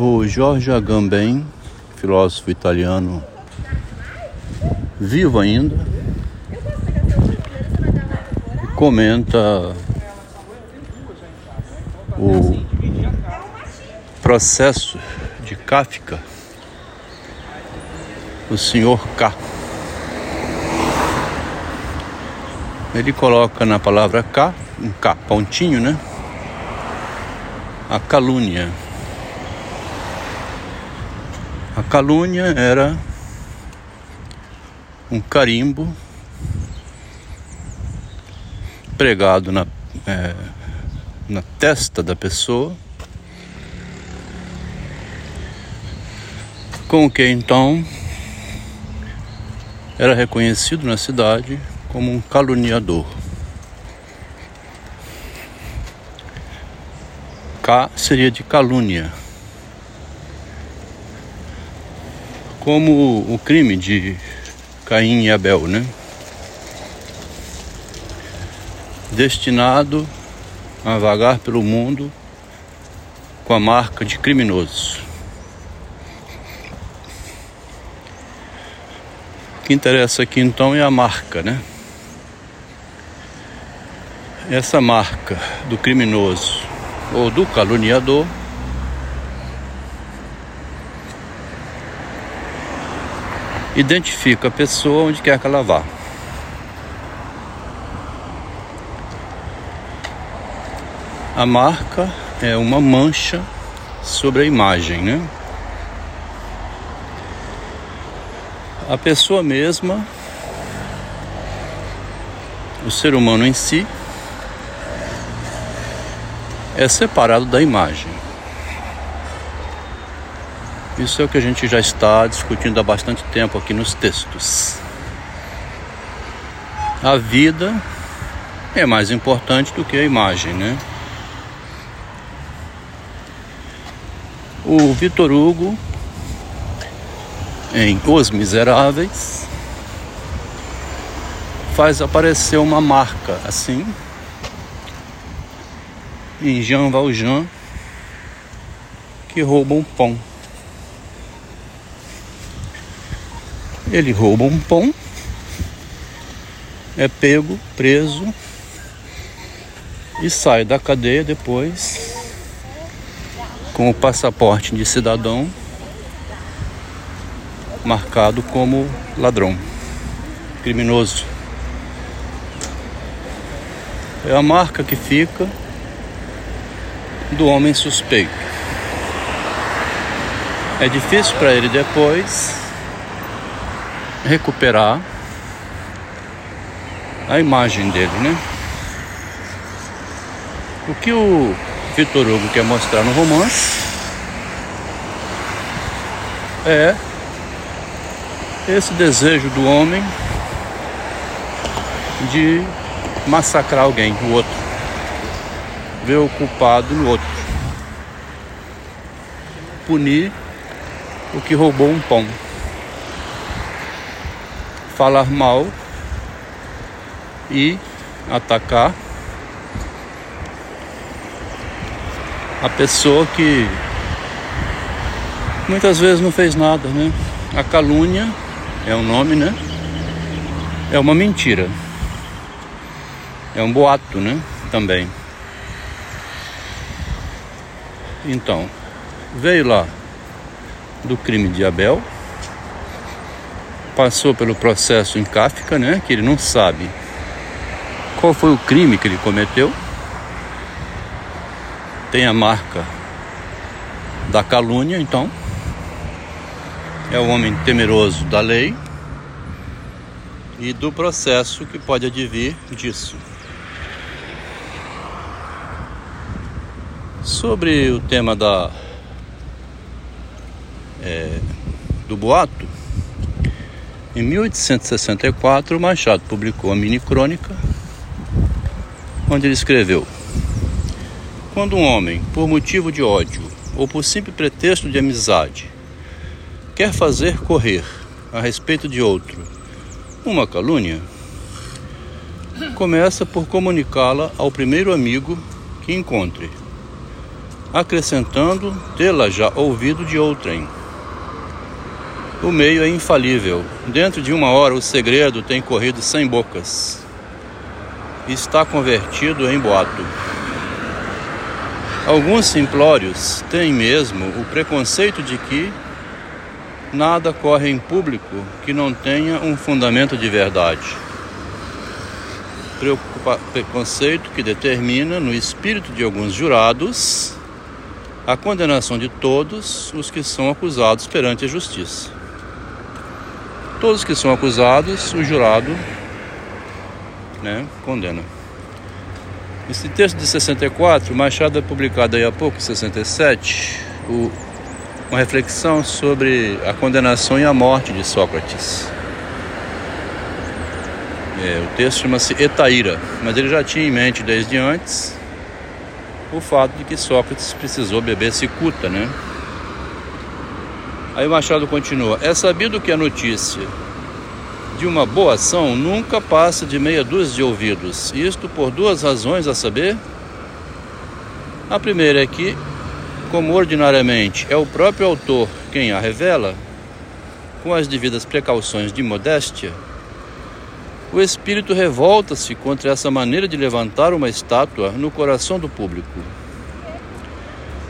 O Jorge Agamben, filósofo italiano, vivo ainda, comenta o processo de Kafka, o senhor K. Ele coloca na palavra K, um K pontinho, né? A calúnia. A calúnia era um carimbo pregado na, é, na testa da pessoa, com que então era reconhecido na cidade como um caluniador. K seria de calúnia. Como o crime de Caim e Abel, né? Destinado a vagar pelo mundo com a marca de criminoso. O que interessa aqui então é a marca, né? Essa marca do criminoso ou do caluniador identifica a pessoa onde quer que ela vá. A marca é uma mancha sobre a imagem, né? A pessoa mesma, o ser humano em si, é separado da imagem. Isso é o que a gente já está discutindo há bastante tempo aqui nos textos. A vida é mais importante do que a imagem, né? O Vitor Hugo, em Os Miseráveis, faz aparecer uma marca assim, em Jean Valjean, que rouba um pão. Ele rouba um pão, é pego, preso e sai da cadeia depois com o passaporte de cidadão marcado como ladrão, criminoso. É a marca que fica do homem suspeito. É difícil para ele depois recuperar a imagem dele, né? O que o Vitor Hugo quer mostrar no romance é esse desejo do homem de massacrar alguém, o outro, ver o culpado no outro, punir o que roubou um pão falar mal e atacar a pessoa que muitas vezes não fez nada, né? A calúnia é o nome, né? É uma mentira. É um boato, né? Também. Então, veio lá do crime de Abel passou pelo processo em Kafka, né? Que ele não sabe qual foi o crime que ele cometeu. Tem a marca da calúnia, então. É o homem temeroso da lei e do processo que pode advir disso. Sobre o tema da é, do boato, em 1864, Machado publicou a mini crônica, onde ele escreveu: Quando um homem, por motivo de ódio ou por simples pretexto de amizade, quer fazer correr a respeito de outro uma calúnia, começa por comunicá-la ao primeiro amigo que encontre, acrescentando tê-la já ouvido de outrem. O meio é infalível. Dentro de uma hora o segredo tem corrido sem bocas. Está convertido em boato. Alguns simplórios têm mesmo o preconceito de que nada corre em público que não tenha um fundamento de verdade. Preocupa preconceito que determina, no espírito de alguns jurados, a condenação de todos os que são acusados perante a justiça. Todos que são acusados, o jurado né, condena. Esse texto de 64, Machado é publicado aí há pouco, 67, o, uma reflexão sobre a condenação e a morte de Sócrates. É, o texto chama-se Etaíra, mas ele já tinha em mente desde antes o fato de que Sócrates precisou beber cicuta, né? Aí o Machado continua: É sabido que a notícia de uma boa ação nunca passa de meia dúzia de ouvidos, isto por duas razões a saber. A primeira é que, como ordinariamente é o próprio autor quem a revela, com as devidas precauções de modéstia, o espírito revolta-se contra essa maneira de levantar uma estátua no coração do público.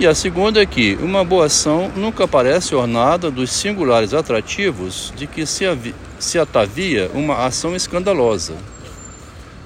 E a segunda é que uma boa ação nunca parece ornada dos singulares atrativos de que se, se atavia uma ação escandalosa.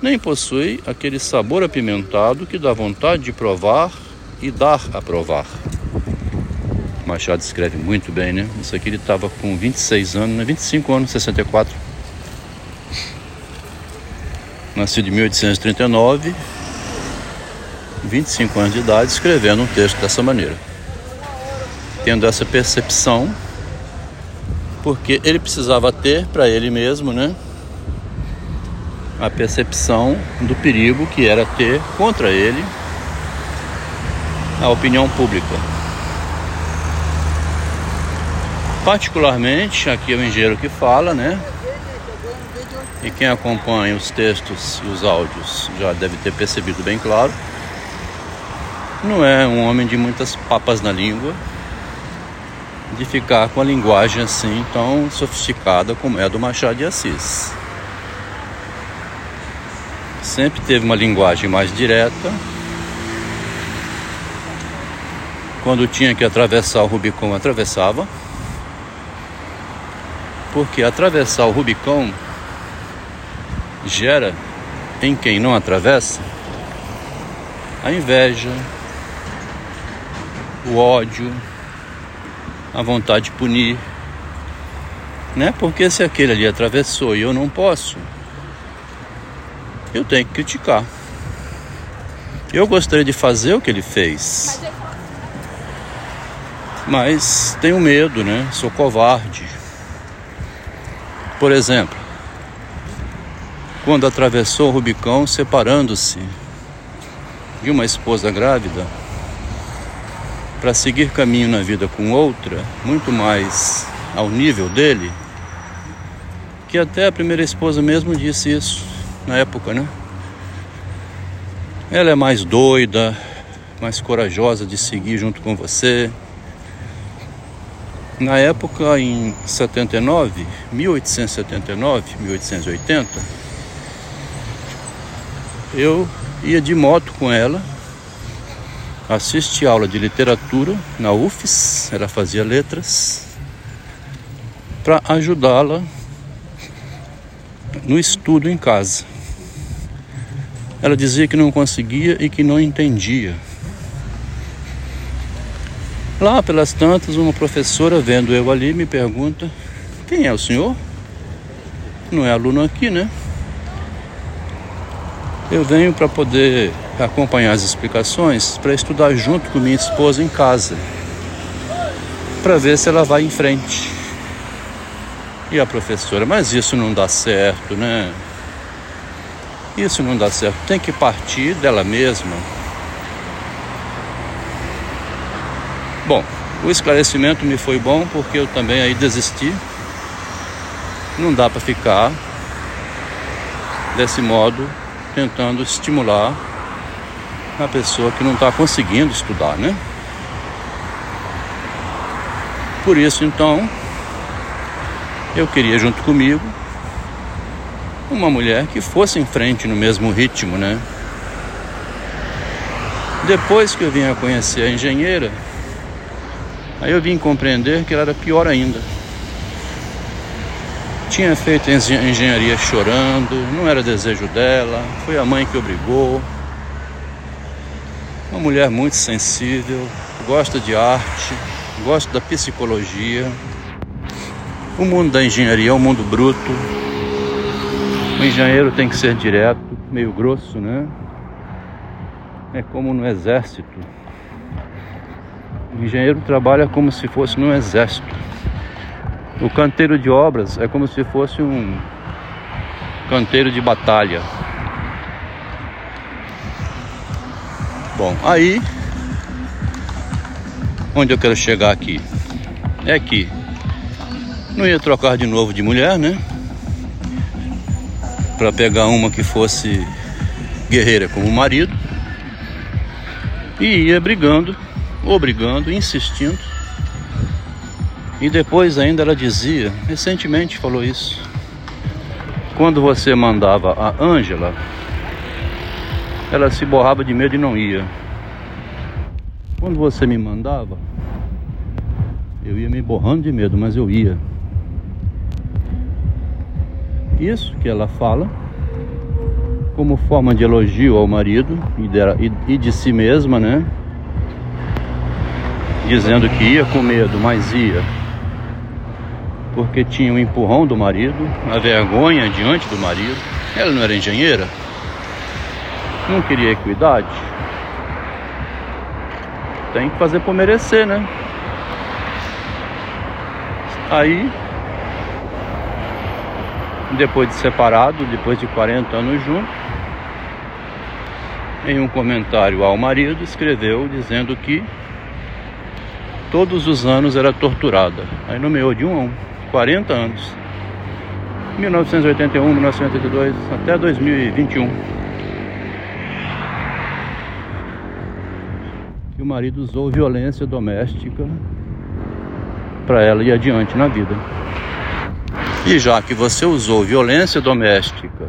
Nem possui aquele sabor apimentado que dá vontade de provar e dar a provar. Machado escreve muito bem, né? Isso aqui ele estava com 26 anos, 25 né? anos, 64. Nascido em 1839 25 anos de idade, escrevendo um texto dessa maneira. Tendo essa percepção, porque ele precisava ter para ele mesmo, né? A percepção do perigo que era ter contra ele a opinião pública. Particularmente, aqui é o engenheiro que fala, né? E quem acompanha os textos e os áudios já deve ter percebido bem claro não é um homem de muitas papas na língua, de ficar com a linguagem assim tão sofisticada como é a do Machado de Assis. Sempre teve uma linguagem mais direta. Quando tinha que atravessar o Rubicão, atravessava. Porque atravessar o Rubicão gera em quem não atravessa a inveja, o ódio, a vontade de punir. Né? Porque se aquele ali atravessou e eu não posso, eu tenho que criticar. Eu gostaria de fazer o que ele fez. Mas tenho medo, né? Sou covarde. Por exemplo, quando atravessou o Rubicão separando-se de uma esposa grávida, para seguir caminho na vida com outra, muito mais ao nível dele, que até a primeira esposa mesmo disse isso na época, né? Ela é mais doida, mais corajosa de seguir junto com você. Na época, em 79, 1879, 1880, eu ia de moto com ela assiste aula de literatura na UFES, ela fazia letras, para ajudá-la no estudo em casa. Ela dizia que não conseguia e que não entendia. Lá pelas tantas, uma professora, vendo eu ali, me pergunta: Quem é o senhor? Não é aluno aqui, né? Eu venho para poder acompanhar as explicações, para estudar junto com minha esposa em casa, para ver se ela vai em frente. E a professora, mas isso não dá certo, né? Isso não dá certo, tem que partir dela mesma. Bom, o esclarecimento me foi bom porque eu também aí desisti. Não dá para ficar desse modo tentando estimular a pessoa que não está conseguindo estudar, né? Por isso, então, eu queria junto comigo uma mulher que fosse em frente no mesmo ritmo, né? Depois que eu vim a conhecer a engenheira, aí eu vim compreender que ela era pior ainda. Tinha feito engenharia chorando, não era desejo dela, foi a mãe que obrigou. Uma mulher muito sensível, gosta de arte, gosta da psicologia. O mundo da engenharia é um mundo bruto. O engenheiro tem que ser direto, meio grosso, né? É como no exército. O engenheiro trabalha como se fosse no exército. O canteiro de obras é como se fosse um canteiro de batalha. Bom, aí onde eu quero chegar aqui é que não ia trocar de novo de mulher, né? Para pegar uma que fosse guerreira como marido e ia brigando, obrigando, insistindo. E depois ainda ela dizia, recentemente falou isso. Quando você mandava a Ângela, ela se borrava de medo e não ia. Quando você me mandava, eu ia me borrando de medo, mas eu ia. Isso que ela fala como forma de elogio ao marido e de, si mesma, né? Dizendo que ia com medo, mas ia. Porque tinha o um empurrão do marido, a vergonha diante do marido. Ela não era engenheira, não queria equidade. Tem que fazer por merecer, né? Aí depois de separado, depois de 40 anos juntos, em um comentário ao marido, escreveu dizendo que todos os anos era torturada. Aí nomeou de um a um, 40 anos. 1981, 1982, até 2021. O marido usou violência doméstica para ela ir adiante na vida. E já que você usou violência doméstica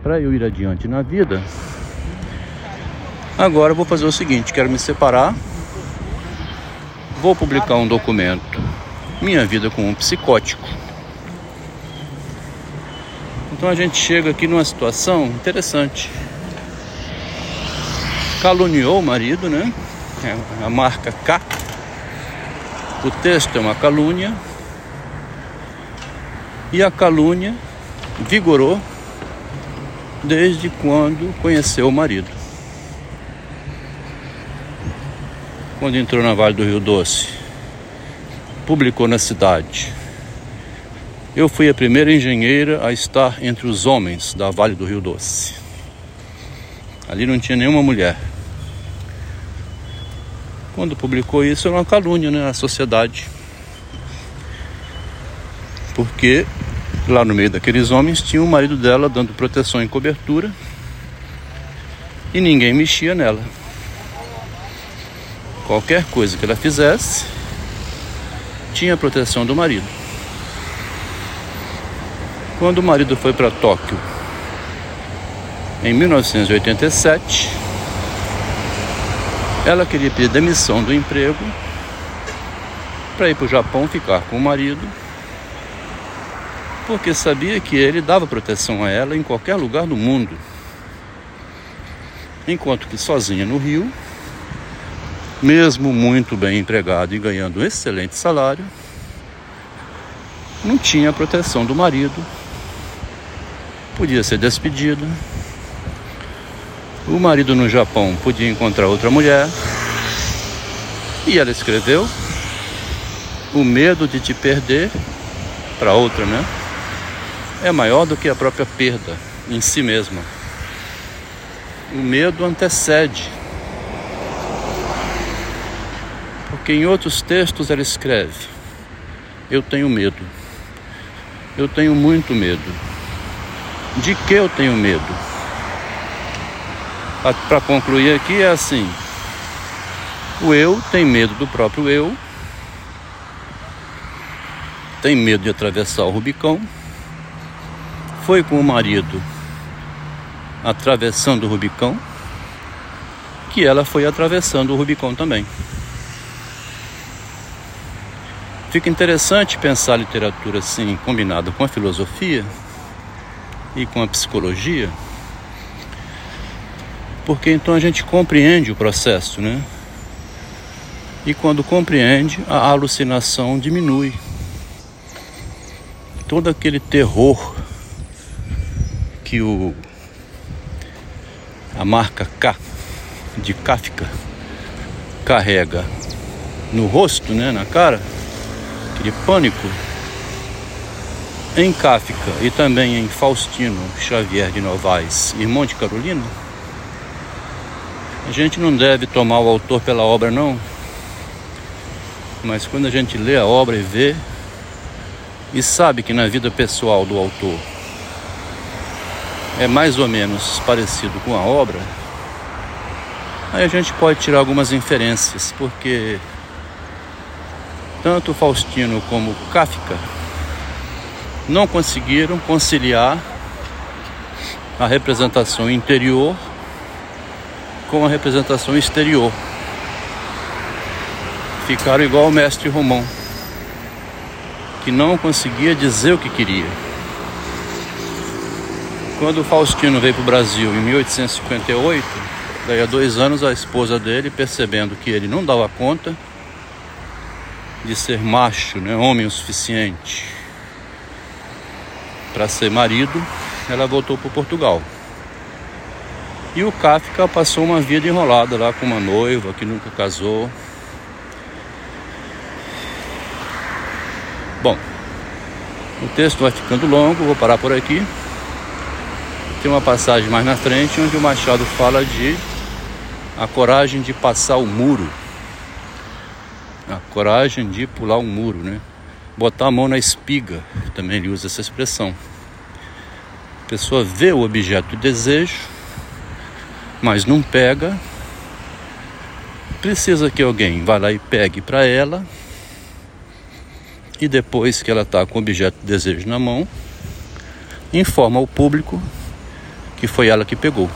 para eu ir adiante na vida, agora eu vou fazer o seguinte: quero me separar, vou publicar um documento, minha vida com um psicótico. Então a gente chega aqui numa situação interessante. Caluniou o marido, né? É a marca K. O texto é uma calúnia e a calúnia vigorou desde quando conheceu o marido. Quando entrou na Vale do Rio Doce, publicou na cidade. Eu fui a primeira engenheira a estar entre os homens da Vale do Rio Doce. Ali não tinha nenhuma mulher. Quando publicou isso, era uma calúnia né, na sociedade. Porque Lá no meio daqueles homens tinha o marido dela dando proteção e cobertura e ninguém mexia nela. Qualquer coisa que ela fizesse tinha proteção do marido. Quando o marido foi para Tóquio em 1987, ela queria pedir demissão do emprego para ir para o Japão ficar com o marido porque sabia que ele dava proteção a ela em qualquer lugar do mundo. Enquanto que sozinha no Rio, mesmo muito bem empregado e ganhando um excelente salário, não tinha a proteção do marido, podia ser despedida. O marido no Japão podia encontrar outra mulher. E ela escreveu: O medo de te perder para outra, né? é maior do que a própria perda em si mesma. O medo antecede. Porque em outros textos ela escreve: Eu tenho medo. Eu tenho muito medo. De que eu tenho medo? Para concluir aqui é assim: o eu tem medo do próprio eu tem medo de atravessar o Rubicão. Foi com o marido atravessando o Rubicão, que ela foi atravessando o Rubicão também. Fica interessante pensar a literatura assim, combinada com a filosofia e com a psicologia, porque então a gente compreende o processo, né? E quando compreende, a alucinação diminui. Todo aquele terror que o a marca K de Kafka carrega no rosto, né, na cara, aquele pânico. Em Kafka e também em Faustino Xavier de Novaes e Monte Carolina, a gente não deve tomar o autor pela obra, não. Mas quando a gente lê a obra e vê, e sabe que na vida pessoal do autor é mais ou menos parecido com a obra, aí a gente pode tirar algumas inferências, porque tanto Faustino como Kafka não conseguiram conciliar a representação interior com a representação exterior. Ficaram igual o mestre Romão, que não conseguia dizer o que queria. Quando Faustino veio para o Brasil em 1858, daí a dois anos a esposa dele, percebendo que ele não dava conta, de ser macho, né, homem o suficiente para ser marido, ela voltou para Portugal. E o Kafka passou uma vida enrolada lá com uma noiva que nunca casou. Bom, o texto vai ficando longo, vou parar por aqui. Tem uma passagem mais na frente onde o Machado fala de a coragem de passar o muro a coragem de pular um muro, né? Botar a mão na espiga, também ele usa essa expressão. A pessoa vê o objeto do desejo, mas não pega. Precisa que alguém vá lá e pegue para ela. E depois que ela está com o objeto do desejo na mão, informa ao público que foi ela que pegou.